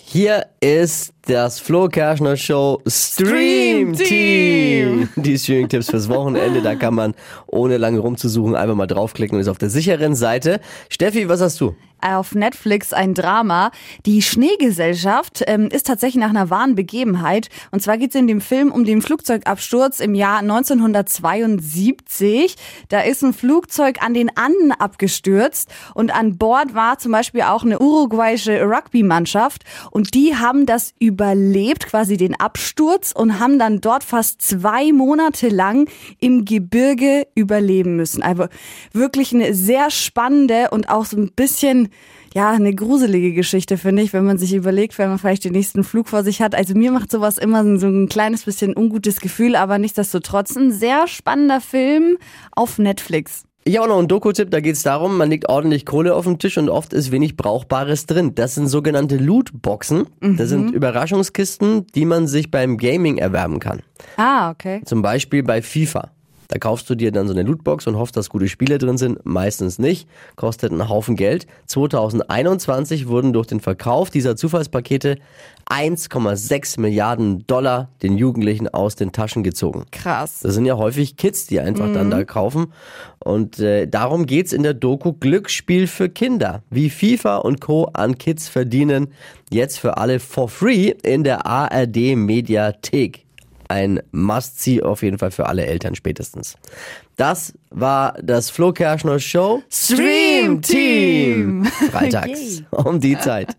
Hier ist das Flo Kerschner Show Stream Team. Die Streaming-Tipps fürs Wochenende. Da kann man, ohne lange rumzusuchen, einfach mal draufklicken und ist auf der sicheren Seite. Steffi, was hast du? auf Netflix ein Drama. Die Schneegesellschaft ähm, ist tatsächlich nach einer wahren Begebenheit. Und zwar geht es in dem Film um den Flugzeugabsturz im Jahr 1972. Da ist ein Flugzeug an den Anden abgestürzt und an Bord war zum Beispiel auch eine uruguayische Rugby-Mannschaft und die haben das überlebt, quasi den Absturz und haben dann dort fast zwei Monate lang im Gebirge überleben müssen. Also wirklich eine sehr spannende und auch so ein bisschen ja, eine gruselige Geschichte, finde ich, wenn man sich überlegt, wenn man vielleicht den nächsten Flug vor sich hat. Also mir macht sowas immer so ein kleines bisschen ungutes Gefühl, aber nichtsdestotrotz ein sehr spannender Film auf Netflix. Ich habe auch noch einen Doku-Tipp, da geht es darum, man legt ordentlich Kohle auf den Tisch und oft ist wenig Brauchbares drin. Das sind sogenannte Lootboxen. Mhm. Das sind Überraschungskisten, die man sich beim Gaming erwerben kann. Ah, okay. Zum Beispiel bei FIFA. Da kaufst du dir dann so eine Lootbox und hoffst, dass gute Spiele drin sind. Meistens nicht. Kostet einen Haufen Geld. 2021 wurden durch den Verkauf dieser Zufallspakete 1,6 Milliarden Dollar den Jugendlichen aus den Taschen gezogen. Krass. Das sind ja häufig Kids, die einfach mhm. dann da kaufen. Und äh, darum geht's in der Doku Glücksspiel für Kinder. Wie FIFA und Co. an Kids verdienen. Jetzt für alle for free in der ARD Mediathek ein Must-See auf jeden Fall für alle Eltern spätestens. Das war das Flo Kerschner Show Stream Team. Freitags um die Zeit.